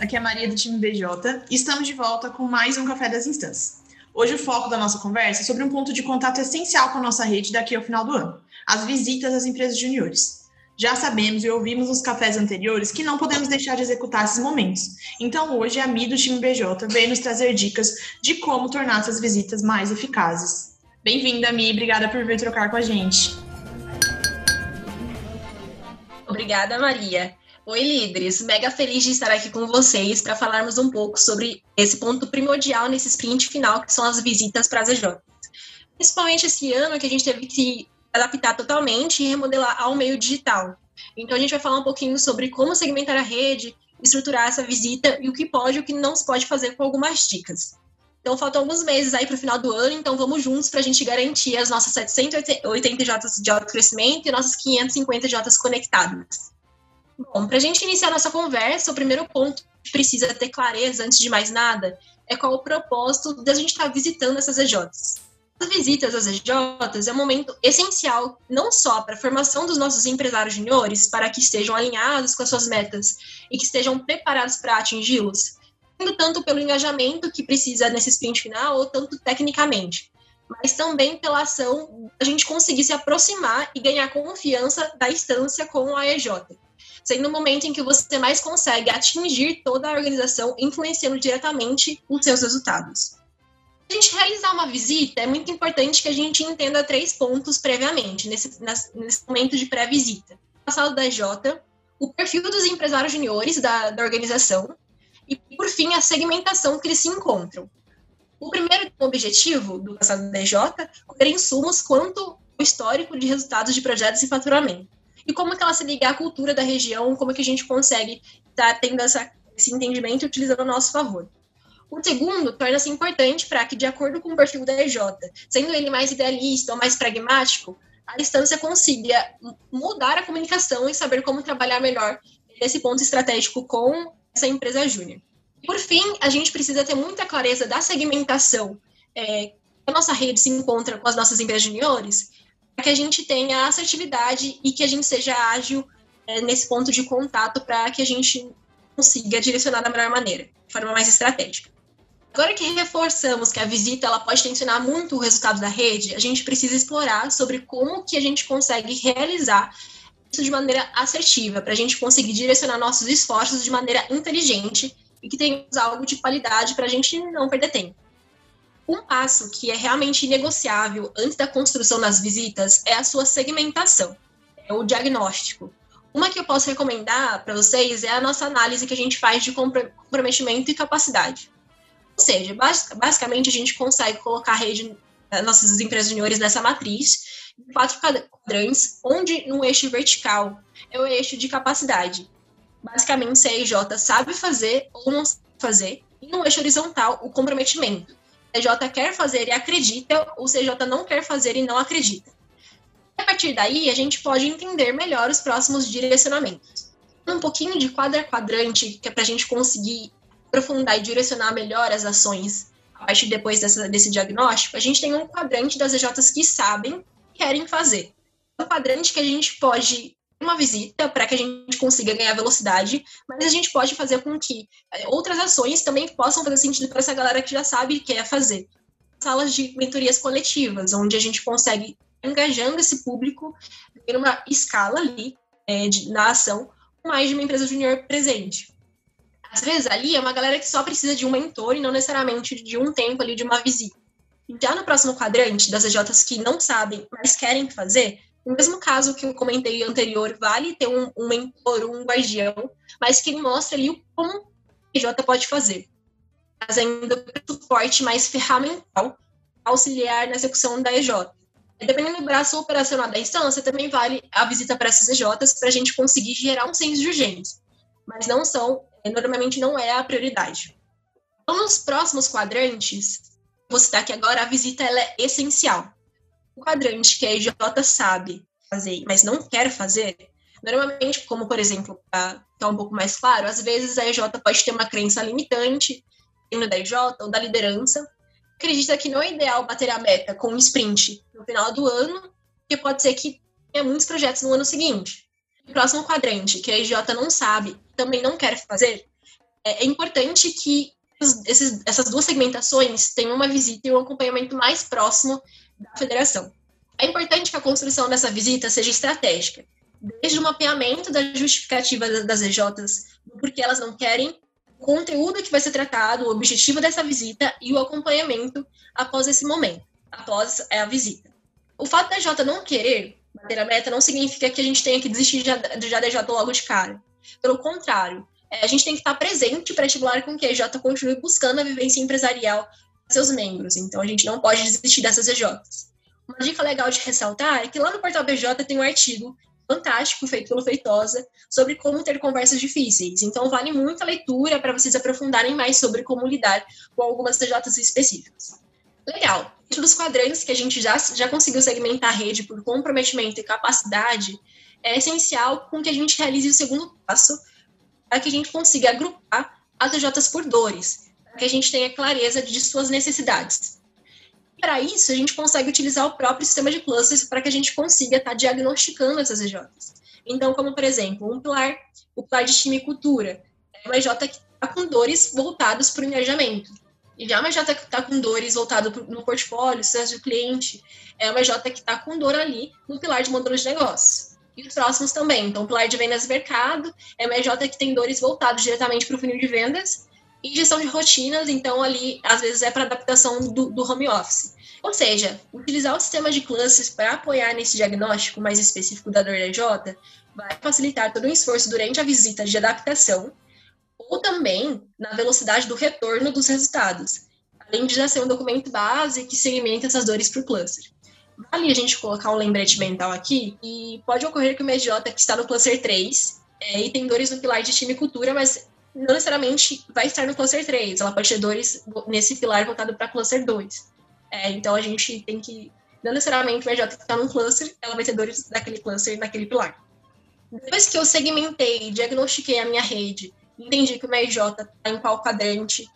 aqui é a Maria do time BJ e estamos de volta com mais um Café das Instâncias. Hoje o foco da nossa conversa é sobre um ponto de contato essencial com a nossa rede daqui ao final do ano, as visitas às empresas juniores. Já sabemos e ouvimos nos cafés anteriores que não podemos deixar de executar esses momentos. Então hoje a Mi do time BJ veio nos trazer dicas de como tornar essas visitas mais eficazes. Bem-vinda, Mi, obrigada por vir trocar com a gente. Obrigada, Maria. Oi, líderes! Mega feliz de estar aqui com vocês para falarmos um pouco sobre esse ponto primordial nesse sprint final, que são as visitas para as EJ. Principalmente esse ano que a gente teve que adaptar totalmente e remodelar ao meio digital. Então, a gente vai falar um pouquinho sobre como segmentar a rede, estruturar essa visita e o que pode e o que não se pode fazer com algumas dicas. Então, faltam alguns meses aí para o final do ano, então vamos juntos para a gente garantir as nossas 780 Jotas de alto crescimento e nossas 550 Jotas conectadas. Bom, para a gente iniciar nossa conversa, o primeiro ponto que precisa ter clareza, antes de mais nada, é qual o propósito de a gente estar tá visitando essas EJs. As visitas às EJs é um momento essencial, não só para a formação dos nossos empresários juniores, para que estejam alinhados com as suas metas e que estejam preparados para atingi-los, tanto pelo engajamento que precisa nesse sprint final, ou tanto tecnicamente, mas também pela ação a gente conseguir se aproximar e ganhar confiança da instância com a EJ sendo o momento em que você mais consegue atingir toda a organização, influenciando diretamente os seus resultados. A gente realizar uma visita, é muito importante que a gente entenda três pontos previamente, nesse, nesse momento de pré-visita. Passado da EJ, o perfil dos empresários juniores da, da organização e, por fim, a segmentação que eles se encontram. O primeiro objetivo do passado da EJ é colher insumos quanto o histórico de resultados de projetos e faturamento e como que ela se liga à cultura da região, como que a gente consegue estar tá tendo essa, esse entendimento utilizando a nosso favor. O segundo torna-se importante para que, de acordo com o perfil da EJ, sendo ele mais idealista ou mais pragmático, a instância consiga mudar a comunicação e saber como trabalhar melhor esse ponto estratégico com essa empresa júnior. Por fim, a gente precisa ter muita clareza da segmentação é, que a nossa rede se encontra com as nossas empresas juniores que a gente tenha assertividade e que a gente seja ágil é, nesse ponto de contato para que a gente consiga direcionar da melhor maneira, de forma mais estratégica. Agora que reforçamos que a visita ela pode tensionar muito o resultado da rede, a gente precisa explorar sobre como que a gente consegue realizar isso de maneira assertiva, para a gente conseguir direcionar nossos esforços de maneira inteligente e que tenhamos algo de qualidade para a gente não perder tempo. Um passo que é realmente negociável antes da construção das visitas é a sua segmentação, é o diagnóstico. Uma que eu posso recomendar para vocês é a nossa análise que a gente faz de comprometimento e capacidade. Ou seja, basicamente a gente consegue colocar a rede nossas empresas juniores nessa matriz, em quatro quadrantes, onde no eixo vertical é o eixo de capacidade. Basicamente, se a EJ sabe fazer ou não sabe fazer, e no eixo horizontal, o comprometimento CJ quer fazer e acredita, o CJ não quer fazer e não acredita. A partir daí, a gente pode entender melhor os próximos direcionamentos. Um pouquinho de quadra quadrante, que é para a gente conseguir aprofundar e direcionar melhor as ações a partir depois dessa, desse diagnóstico, a gente tem um quadrante das EJs que sabem e querem fazer. Um quadrante que a gente pode uma visita para que a gente consiga ganhar velocidade, mas a gente pode fazer com que é, outras ações também possam fazer sentido para essa galera que já sabe e quer fazer. Salas de mentorias coletivas, onde a gente consegue engajando esse público em uma escala ali é, de, na ação, mais de uma empresa junior presente. Às vezes ali é uma galera que só precisa de um mentor e não necessariamente de um tempo ali de uma visita. Já no próximo quadrante das EJs que não sabem, mas querem fazer, no mesmo caso que eu comentei anterior, vale ter um, um mentor, um guardião, mas que ele mostra ali como o PJ pode fazer, fazendo suporte mais ferramental, auxiliar na execução da EJ. Dependendo do braço operacional da instância, também vale a visita para essas EJs para a gente conseguir gerar um senso de urgência, mas não são, normalmente não é a prioridade. Então, nos próximos quadrantes, vou citar aqui agora, a visita ela é essencial o quadrante que a IJ sabe fazer, mas não quer fazer, normalmente, como por exemplo, para ficar um pouco mais claro, às vezes a IJ pode ter uma crença limitante dentro da IJ ou da liderança, acredita que não é ideal bater a meta com um sprint no final do ano, porque pode ser que tenha muitos projetos no ano seguinte. O próximo quadrante, que a IJ não sabe, também não quer fazer, é, é importante que esses, essas duas segmentações tenham uma visita e um acompanhamento mais próximo da federação. É importante que a construção dessa visita seja estratégica, desde o mapeamento da justificativa das EJs, porque elas não querem, o conteúdo que vai ser tratado, o objetivo dessa visita e o acompanhamento após esse momento, após a visita. O fato da EJ não querer bater a meta não significa que a gente tenha que desistir de ADJ logo de cara. Pelo contrário, é, a gente tem que estar presente para estimular com que a EJ continue buscando a vivência empresarial seus membros. Então, a gente não pode desistir dessas EJs. Uma dica legal de ressaltar é que lá no portal BJ tem um artigo fantástico feito pelo Feitosa sobre como ter conversas difíceis. Então, vale muito a leitura para vocês aprofundarem mais sobre como lidar com algumas EJs específicas. Legal. Dentro dos quadrantes que a gente já, já conseguiu segmentar a rede por comprometimento e capacidade, é essencial com que a gente realize o segundo passo, para que a gente consiga agrupar as EJs por dores, que a gente tenha clareza de suas necessidades. Para isso, a gente consegue utilizar o próprio sistema de clusters para que a gente consiga estar tá diagnosticando essas EJs. Então, como por exemplo, um pilar, o pilar de time e cultura, é uma EJ que está com dores voltadas para o engajamento. E já uma EJ que está com dores voltado no portfólio, sucesso do cliente, é uma EJ que está com dor ali no pilar de modelo de negócio e os próximos também. Então, o pilar de vendas e mercado é uma EJ que tem dores voltados diretamente para o funil de vendas e gestão de rotinas, então ali às vezes é para adaptação do, do, home office. Ou seja, utilizar o sistema de clusters para apoiar nesse diagnóstico mais específico da dor EJ vai facilitar todo o esforço durante a visita de adaptação ou também na velocidade do retorno dos resultados, além de já ser um documento base que segmenta essas dores para o cluster. Vale a gente colocar um lembrete mental aqui, e pode ocorrer que o MJ que está no cluster 3 é, e tem dores no pilar de time e cultura, mas não necessariamente vai estar no cluster 3, ela pode ter dores nesse pilar voltado para cluster 2. É, então a gente tem que, não necessariamente o que está num cluster, ela vai ter dores daquele cluster naquele pilar. Depois que eu segmentei, diagnostiquei a minha rede, entendi que o MJ está em qual quadrante,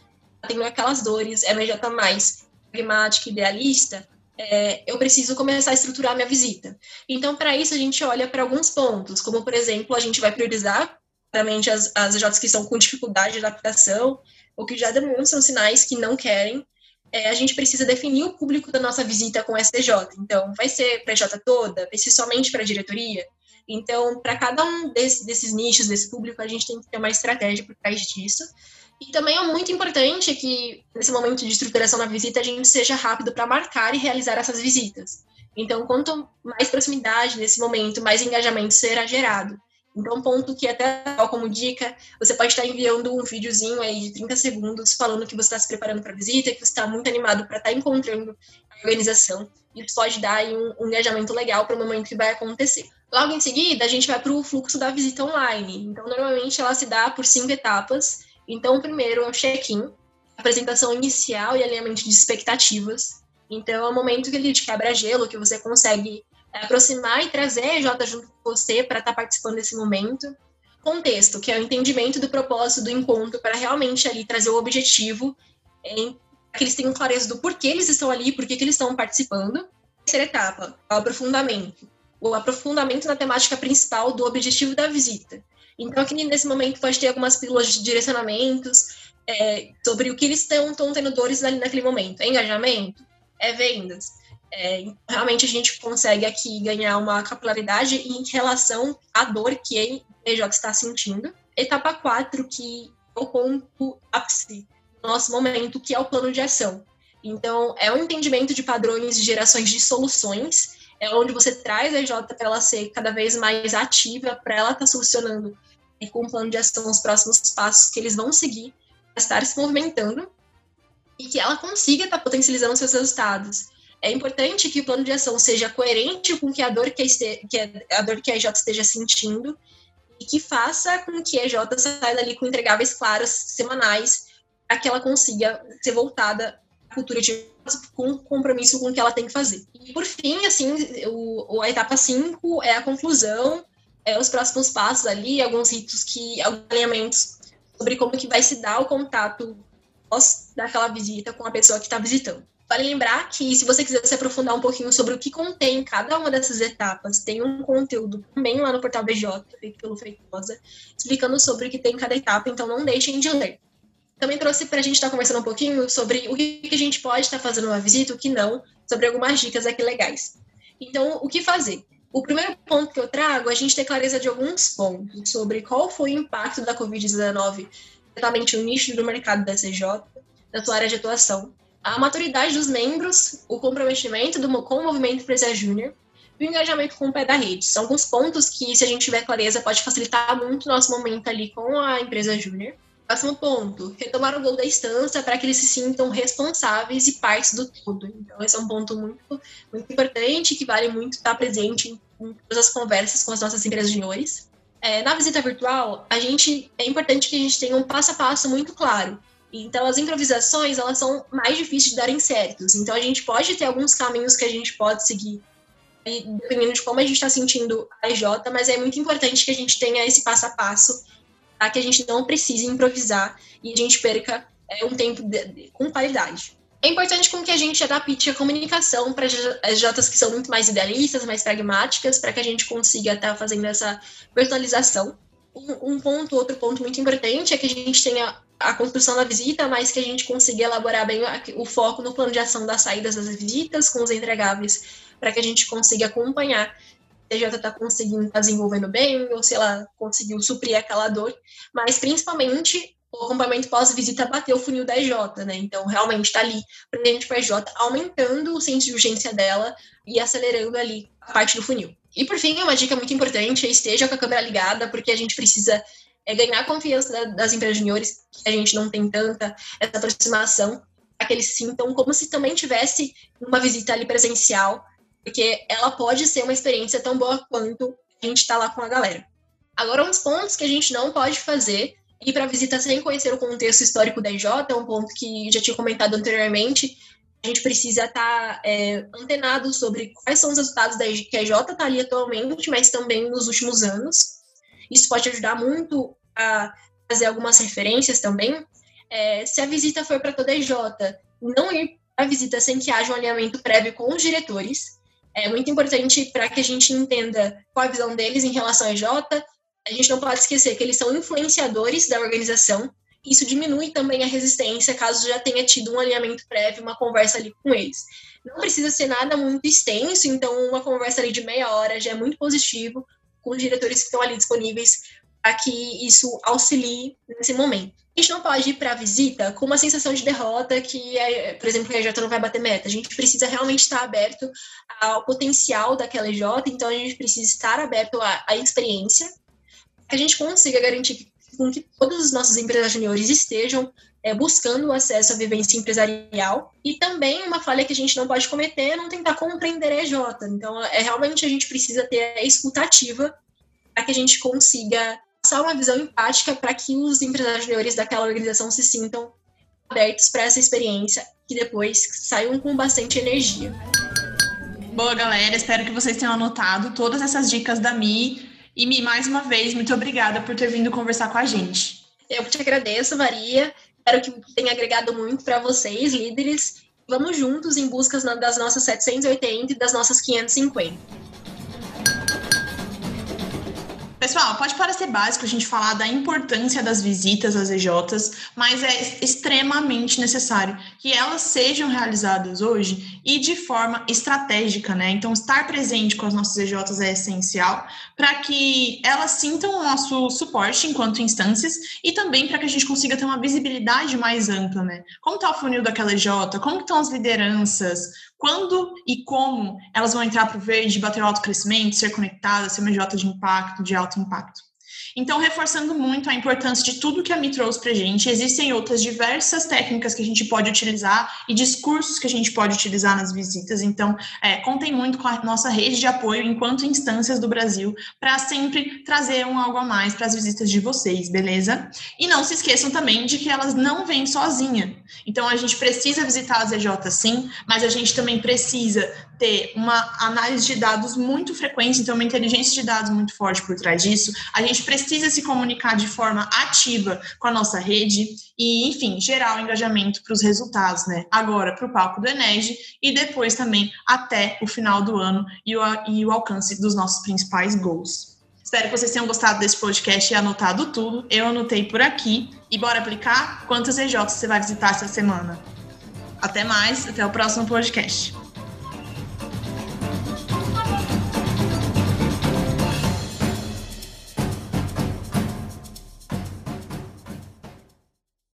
tem aquelas dores, é MJ mais pragmática, idealista, é, eu preciso começar a estruturar minha visita. Então, para isso, a gente olha para alguns pontos, como, por exemplo, a gente vai priorizar claramente as, as EJs que estão com dificuldade de adaptação, ou que já demonstram sinais que não querem. É, a gente precisa definir o público da nossa visita com STJ. Então, vai ser para a EJ toda? Vai ser somente para a diretoria? Então, para cada um desse, desses nichos, desse público, a gente tem que ter uma estratégia por trás disso. E também é muito importante que, nesse momento de estruturação da visita, a gente seja rápido para marcar e realizar essas visitas. Então, quanto mais proximidade nesse momento, mais engajamento será gerado. Então, um ponto que até como dica, você pode estar enviando um videozinho aí de 30 segundos falando que você está se preparando para a visita, que você está muito animado para estar tá encontrando a organização. Isso pode dar um, um engajamento legal para o momento que vai acontecer. Logo em seguida, a gente vai para o fluxo da visita online. Então, normalmente ela se dá por cinco etapas. Então, o primeiro é o check-in, apresentação inicial e alinhamento de expectativas. Então, é o momento que ele te quebra gelo, que você consegue é, aproximar e trazer a J junto com você para estar tá participando desse momento. Contexto, que é o entendimento do propósito do encontro para realmente ali trazer o objetivo, em, que eles tenham clareza do porquê eles estão ali, por que eles estão participando. Terceira etapa, o aprofundamento. O aprofundamento na temática principal do objetivo da visita. Então, aqui nesse momento pode ter algumas pílulas de direcionamentos é, sobre o que eles estão tendo dores ali naquele momento. É engajamento? É vendas? É, realmente a gente consegue aqui ganhar uma capilaridade em relação à dor que a EJ está sentindo. Etapa 4, que é o ponto ápice do nosso momento, que é o plano de ação. Então, é um entendimento de padrões de gerações de soluções é onde você traz a EJ para ela ser cada vez mais ativa, para ela estar tá solucionando e com um plano de ação os próximos passos que eles vão seguir para estar se movimentando e que ela consiga estar tá potencializando seus resultados. É importante que o plano de ação seja coerente com que a dor que a, dor que a EJ esteja sentindo e que faça com que a EJ saia dali com entregáveis claros semanais para que ela consiga ser voltada à cultura de com compromisso com o que ela tem que fazer. E por fim, assim, o, a etapa 5 é a conclusão, é os próximos passos ali, alguns ritos que, alguns alinhamentos sobre como que vai se dar o contato pós daquela visita com a pessoa que está visitando. Vale lembrar que, se você quiser se aprofundar um pouquinho sobre o que contém cada uma dessas etapas, tem um conteúdo também lá no portal BJ, feito pelo Feitosa, explicando sobre o que tem em cada etapa, então não deixem de ler. Também trouxe para a gente estar tá conversando um pouquinho sobre o que a gente pode estar tá fazendo uma visita, o que não, sobre algumas dicas aqui legais. Então, o que fazer? O primeiro ponto que eu trago é a gente ter clareza de alguns pontos sobre qual foi o impacto da Covid-19 exatamente no nicho do mercado da CJ, da sua área de atuação, a maturidade dos membros, o comprometimento do, com o movimento Empresa Júnior e o engajamento com o pé da rede. São alguns pontos que, se a gente tiver clareza, pode facilitar muito o nosso momento ali com a empresa Júnior. Próximo ponto, retomar o gol da instância para que eles se sintam responsáveis e partes do todo. Então, esse é um ponto muito, muito importante que vale muito estar presente em, em todas as conversas com as nossas empresas juniores. É, na visita virtual, a gente é importante que a gente tenha um passo a passo muito claro então, as improvisações, elas são mais difíceis de darem certos. Então, a gente pode ter alguns caminhos que a gente pode seguir, dependendo de como a gente está sentindo a EJ, mas é muito importante que a gente tenha esse passo a passo, para que a gente não precise improvisar e a gente perca é, um tempo de, de, com qualidade. É importante com que a gente adapte a comunicação para as Jotas que são muito mais idealistas, mais pragmáticas, para que a gente consiga estar tá fazendo essa personalização. Um, um ponto, outro ponto muito importante é que a gente tenha a construção da visita, mas que a gente consiga elaborar bem o foco no plano de ação das saídas das visitas com os entregáveis, para que a gente consiga acompanhar se a Jota está conseguindo estar tá desenvolvendo bem, ou se ela conseguiu suprir aquela dor, mas principalmente o acompanhamento pós-visita bater o funil da EJ, né? Então, realmente está ali presente para a EJ, aumentando o senso de urgência dela e acelerando ali a parte do funil. E por fim, uma dica muito importante esteja com a câmera ligada, porque a gente precisa é ganhar a confiança das empresas juniores, que a gente não tem tanta essa aproximação, para que eles sintam como se também tivesse uma visita ali presencial, porque ela pode ser uma experiência tão boa quanto a gente está lá com a galera. Agora, uns pontos que a gente não pode fazer, ir para visita sem conhecer o contexto histórico da IJ, é um ponto que já tinha comentado anteriormente, a gente precisa estar tá, é, antenado sobre quais são os resultados da que a IJ está ali atualmente, mas também nos últimos anos, isso pode ajudar muito a fazer algumas referências também. É, se a visita for para toda a EJ, não ir para a visita sem que haja um alinhamento prévio com os diretores. É muito importante para que a gente entenda qual a visão deles em relação à EJ. A gente não pode esquecer que eles são influenciadores da organização. Isso diminui também a resistência caso já tenha tido um alinhamento prévio, uma conversa ali com eles. Não precisa ser nada muito extenso, então uma conversa ali de meia hora já é muito positivo com os diretores que estão ali disponíveis para que isso auxilie nesse momento. A gente não pode ir para a visita com uma sensação de derrota que, é, por exemplo, a EJ não vai bater meta. A gente precisa realmente estar aberto ao potencial daquela EJ, então a gente precisa estar aberto à, à experiência, que a gente consiga garantir que, com que todos os nossos empresários juniores estejam é, buscando o acesso à vivência empresarial. E também uma falha que a gente não pode cometer é não tentar compreender a EJ. Então, é realmente a gente precisa ter a escutativa para que a gente consiga passar uma visão empática para que os empresários daquela organização se sintam abertos para essa experiência e depois saiam com bastante energia. Boa, galera. Espero que vocês tenham anotado todas essas dicas da Mi. E Mi, mais uma vez, muito obrigada por ter vindo conversar com a gente. Eu te agradeço, Maria. Espero que tenha agregado muito para vocês, líderes. Vamos juntos em busca das nossas 780 e das nossas 550. Pessoal, pode parecer básico a gente falar da importância das visitas às EJs, mas é extremamente necessário que elas sejam realizadas hoje e de forma estratégica, né? Então, estar presente com as nossas EJs é essencial para que elas sintam o nosso suporte enquanto instâncias e também para que a gente consiga ter uma visibilidade mais ampla, né? Como está o funil daquela EJ? Como estão as lideranças? Quando e como elas vão entrar para o verde, bater o alto crescimento, ser conectadas, ser uma J de impacto, de alto impacto. Então, reforçando muito a importância de tudo que a Mi trouxe para a gente, existem outras diversas técnicas que a gente pode utilizar e discursos que a gente pode utilizar nas visitas. Então, é, contem muito com a nossa rede de apoio enquanto instâncias do Brasil para sempre trazer um algo a mais para as visitas de vocês, beleza? E não se esqueçam também de que elas não vêm sozinha. Então, a gente precisa visitar as EJ sim, mas a gente também precisa ter uma análise de dados muito frequente, então uma inteligência de dados muito forte por trás disso. A gente precisa se comunicar de forma ativa com a nossa rede e, enfim, gerar o engajamento para os resultados, né? Agora para o palco do Enege e depois também até o final do ano e o, e o alcance dos nossos principais goals. Espero que vocês tenham gostado desse podcast e anotado tudo. Eu anotei por aqui. E bora aplicar? Quantas EJs você vai visitar essa semana? Até mais, até o próximo podcast.